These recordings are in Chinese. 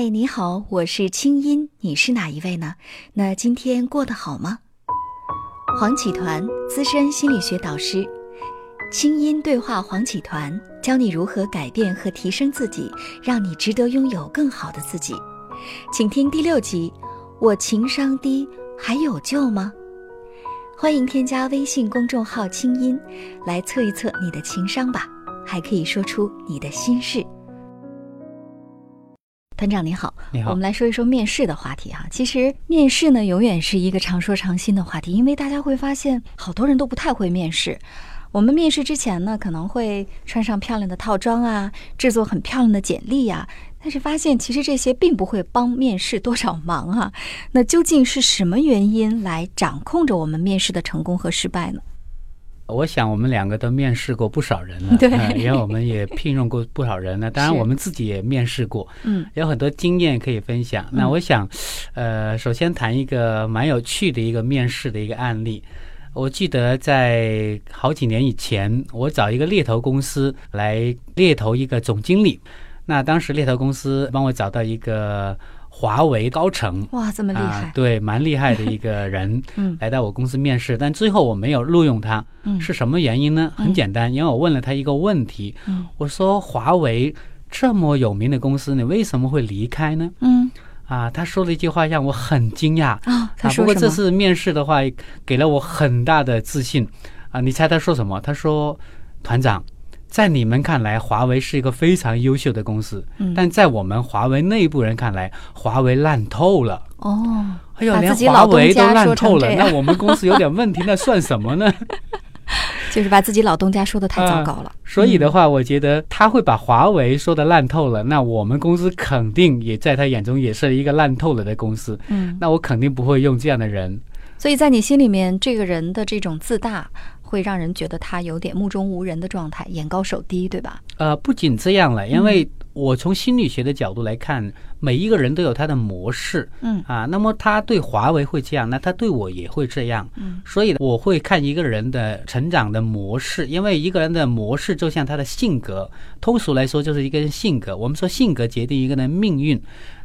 嗨，你好，我是清音，你是哪一位呢？那今天过得好吗？黄启团，资深心理学导师，清音对话黄启团，教你如何改变和提升自己，让你值得拥有更好的自己。请听第六集，我情商低，还有救吗？欢迎添加微信公众号“清音”，来测一测你的情商吧，还可以说出你的心事。团长你好，你好，我们来说一说面试的话题哈。其实面试呢，永远是一个常说常新的话题，因为大家会发现，好多人都不太会面试。我们面试之前呢，可能会穿上漂亮的套装啊，制作很漂亮的简历呀，但是发现其实这些并不会帮面试多少忙啊。那究竟是什么原因来掌控着我们面试的成功和失败呢？我想我们两个都面试过不少人了，对，因为我们也聘用过不少人呢。当然，我们自己也面试过，嗯，有很多经验可以分享。那我想，呃，首先谈一个蛮有趣的一个面试的一个案例。我记得在好几年以前，我找一个猎头公司来猎头一个总经理。那当时猎头公司帮我找到一个。华为高层哇，这么厉害！对，蛮厉害的一个人，嗯，来到我公司面试，但最后我没有录用他，嗯，是什么原因呢？很简单，因为我问了他一个问题，嗯，我说华为这么有名的公司，你为什么会离开呢？嗯，啊，他说了一句话让我很惊讶啊，他说不过这次面试的话，给了我很大的自信啊，你猜他说什么？他说，团长。在你们看来，华为是一个非常优秀的公司，但在我们华为内部人看来，华为烂透了。哦，哎呦，连华为都烂透了，那我们公司有点问题，那算什么呢？就是把自己老东家说的太糟糕了。所以的话，我觉得他会把华为说的烂透了，那我们公司肯定也在他眼中也是一个烂透了的公司。嗯，那我肯定不会用这样的人。所以在你心里面，这个人的这种自大。会让人觉得他有点目中无人的状态，眼高手低，对吧？呃，不仅这样了，因为我从心理学的角度来看，每一个人都有他的模式，嗯啊，那么他对华为会这样，那他对我也会这样，嗯，所以我会看一个人的成长的模式，因为一个人的模式就像他的性格，通俗来说就是一个人性格。我们说性格决定一个人命运。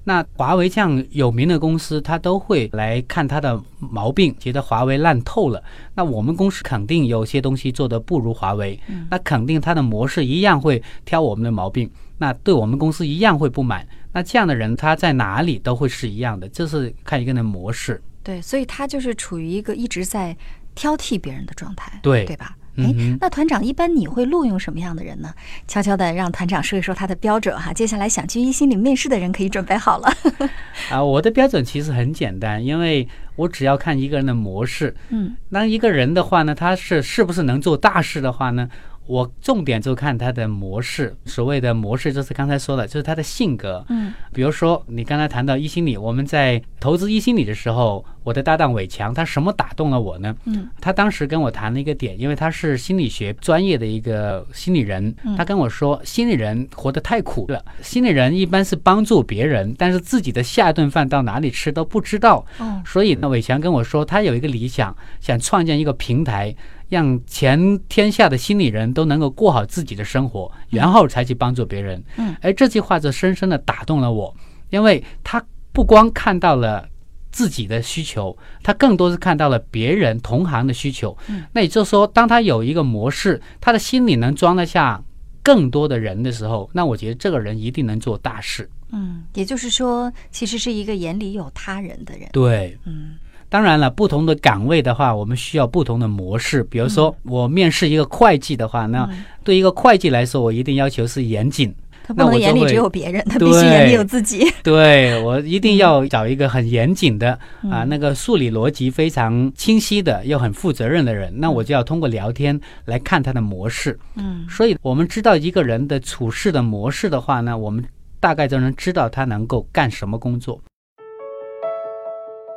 那华为这样有名的公司，他都会来看他的毛病，觉得华为烂透了。那我们公司肯定有些东西做的不如华为，那肯定他的模式一样会挑我们的毛病，那对我们公司一样会不满。那这样的人他在哪里都会是一样的，就是看一个人的模式。对，所以他就是处于一个一直在挑剔别人的状态，对对吧？哎，那团长一般你会录用什么样的人呢？悄悄的让团长说一说他的标准哈。接下来想去一心理面试的人可以准备好了。啊，我的标准其实很简单，因为我只要看一个人的模式。嗯，那一个人的话呢，他是是不是能做大事的话呢？我重点就看他的模式，所谓的模式就是刚才说的，就是他的性格。嗯，比如说你刚才谈到一心理，我们在投资一心理的时候，我的搭档伟强，他什么打动了我呢？嗯，他当时跟我谈了一个点，因为他是心理学专业的一个心理人，他跟我说，心理人活得太苦了，心理人一般是帮助别人，但是自己的下一顿饭到哪里吃都不知道。哦，所以呢，伟强跟我说，他有一个理想，想创建一个平台。让全天下的心理人都能够过好自己的生活，然后才去帮助别人。嗯，而这句话就深深的打动了我，因为他不光看到了自己的需求，他更多是看到了别人同行的需求。嗯，那也就是说，当他有一个模式，他的心里能装得下更多的人的时候，那我觉得这个人一定能做大事。嗯，也就是说，其实是一个眼里有他人的人。对，嗯。当然了，不同的岗位的话，我们需要不同的模式。比如说，我面试一个会计的话，那对一个会计来说，我一定要求是严谨。他不能眼里只有别人，他必须眼里有自己。对我一定要找一个很严谨的啊，那个数理逻辑非常清晰的又很负责任的人。那我就要通过聊天来看他的模式。嗯，所以我们知道一个人的处事的模式的话呢，我们大概就能知道他能够干什么工作。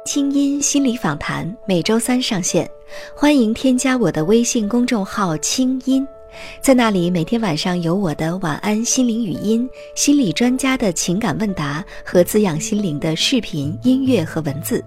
清音心理访谈每周三上线，欢迎添加我的微信公众号“清音”，在那里每天晚上有我的晚安心灵语音、心理专家的情感问答和滋养心灵的视频、音乐和文字。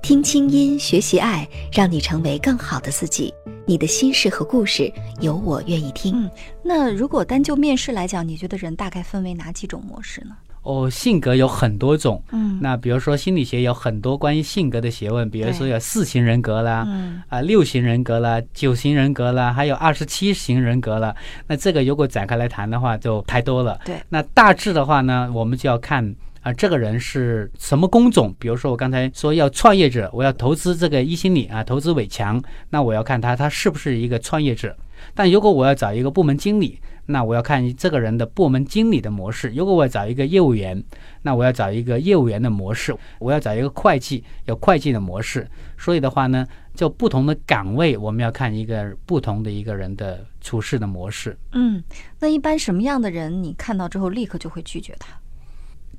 听清音，学习爱，让你成为更好的自己。你的心事和故事，有我愿意听。嗯，那如果单就面试来讲，你觉得人大概分为哪几种模式呢？哦，性格有很多种。嗯，那比如说心理学有很多关于性格的学问，比如说有四型人格啦，嗯啊六型人格啦，九型人格啦，还有二十七型人格了。那这个如果展开来谈的话，就太多了。对，那大致的话呢，我们就要看啊，这个人是什么工种。比如说我刚才说要创业者，我要投资这个一心理啊，投资伟强，那我要看他他是不是一个创业者。但如果我要找一个部门经理，那我要看这个人的部门经理的模式。如果我要找一个业务员，那我要找一个业务员的模式。我要找一个会计，有会计的模式。所以的话呢，就不同的岗位，我们要看一个不同的一个人的处事的模式。嗯，那一般什么样的人，你看到之后立刻就会拒绝他？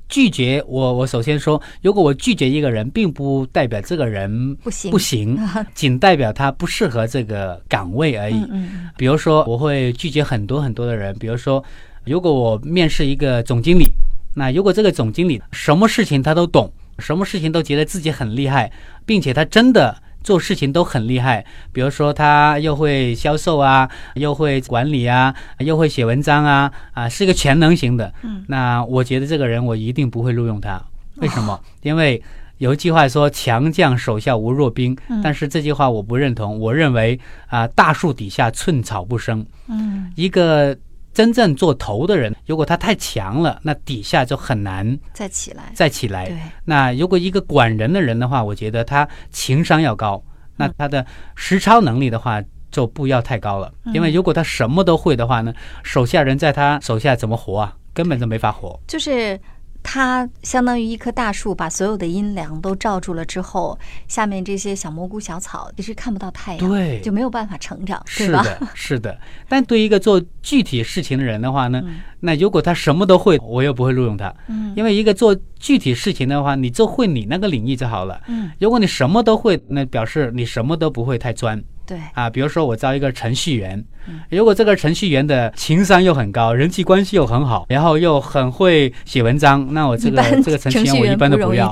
拒绝我，我首先说，如果我拒绝一个人，并不代表这个人不行不行，仅代表他不适合这个岗位而已。嗯嗯比如说，我会拒绝很多很多的人。比如说，如果我面试一个总经理，那如果这个总经理什么事情他都懂，什么事情都觉得自己很厉害，并且他真的做事情都很厉害，比如说他又会销售啊，又会管理啊，又会写文章啊，啊，是一个全能型的。嗯，那我觉得这个人我一定不会录用他。为什么？因为有一句话说“强将手下无弱兵”，嗯但是这句话我不认同。我认为啊、大树底下寸草不生。嗯，一个真正做头的人，如果他太强了，那底下就很难再起来。再起来。对，那如果一个管人的人的话，我觉得他情商要高，那他的实操能力的话就不要太高了。因为如果他什么都会的话呢，手下人在他手下怎么活啊？根本就没法活。就是它相当于一棵大树，把所有的阴凉都罩住了之后，下面这些小蘑菇、小草其实看不到太阳，对就没有办法成长？是的，是的。但对于一个做具体事情的人的话呢，嗯那如果他什么都会，我又不会录用他。嗯因为一个做具体事情的话，你就会你那个领域就好了。嗯，如果你什么都会，那表示你什么都不会太专对，啊。比如说我招一个程序员嗯，如果这个程序员的情商又很高，人际关系又很好，然后又很会写文章，那我这个这个程序员我一般都不要。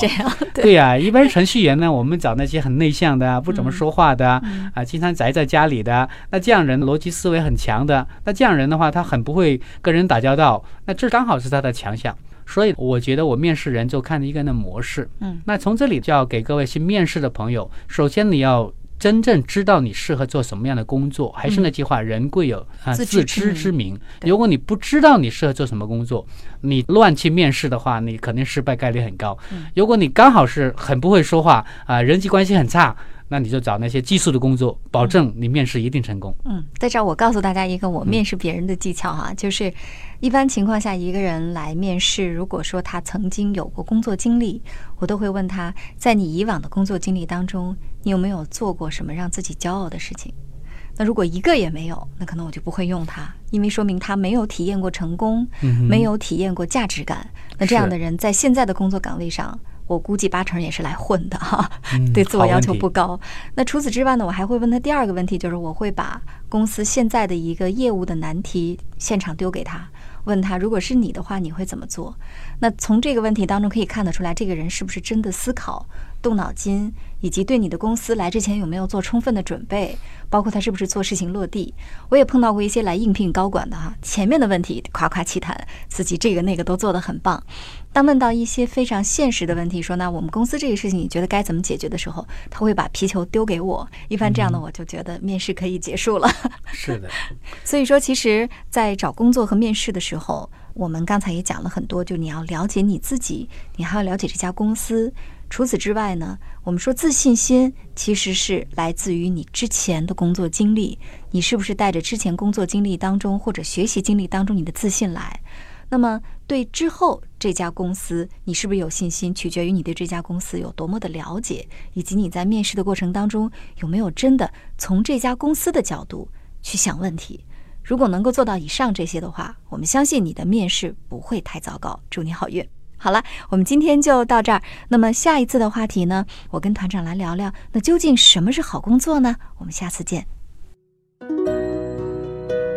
对呀、一般程序员呢，我们找那些很内向的啊，不怎么说话的啊，嗯啊，经常宅在家里的啊，那这样人逻辑思维很强的，那这样人的话，他很不会跟人打交道，那这刚好是他的强项。所以我觉得我面试人就看一个人的模式。嗯，那从这里就要给各位去面试的朋友，首先你要。真正知道你适合做什么样的工作，还是那句话，人贵有啊自自知之明。如果你不知道你适合做什么工作，你乱去面试的话，你肯定失败概率很高。嗯如果你刚好是很不会说话啊、人际关系很差，那你就找那些技术的工作，保证你面试一定成功。嗯，在这儿我告诉大家一个我面试别人的技巧哈，就是一般情况下一个人来面试，如果说他曾经有过工作经历，我都会问他在你以往的工作经历当中，你有没有做过什么让自己骄傲的事情？那如果一个也没有，那可能我就不会用他，因为说明他没有体验过成功，嗯没有体验过价值感。那这样的人在现在的工作岗位上，我估计八成也是来混的哈，嗯对自我要求不高。那除此之外呢，我还会问他第二个问题，就是我会把公司现在的一个业务的难题现场丢给他，问他如果是你的话，你会怎么做？那从这个问题当中可以看得出来，这个人是不是真的思考、动脑筋，以及对你的公司来之前有没有做充分的准备，包括他是不是做事情落地。我也碰到过一些来应聘高管的哈，前面的问题夸夸其谈，自己这个那个都做得很棒。当问到一些非常现实的问题，说那我们公司这个事情你觉得该怎么解决的时候，他会把皮球丢给我。一般这样的我就觉得面试可以结束了。是的，所以说，其实，在找工作和面试的时候，我们刚才也讲了很多，就你要了解你自己，你还要了解这家公司。除此之外呢，我们说自信心其实是来自于你之前的工作经历，你是不是带着之前工作经历当中或者学习经历当中你的自信来？那么对之后这家公司，你是不是有信心，取决于你对这家公司有多么的了解，以及你在面试的过程当中有没有真的从这家公司的角度去想问题。如果能够做到以上这些的话，我们相信你的面试不会太糟糕。祝你好运。好了，我们今天就到这儿。那么下一次的话题呢，我跟团长来聊聊，那究竟什么是好工作呢？我们下次见。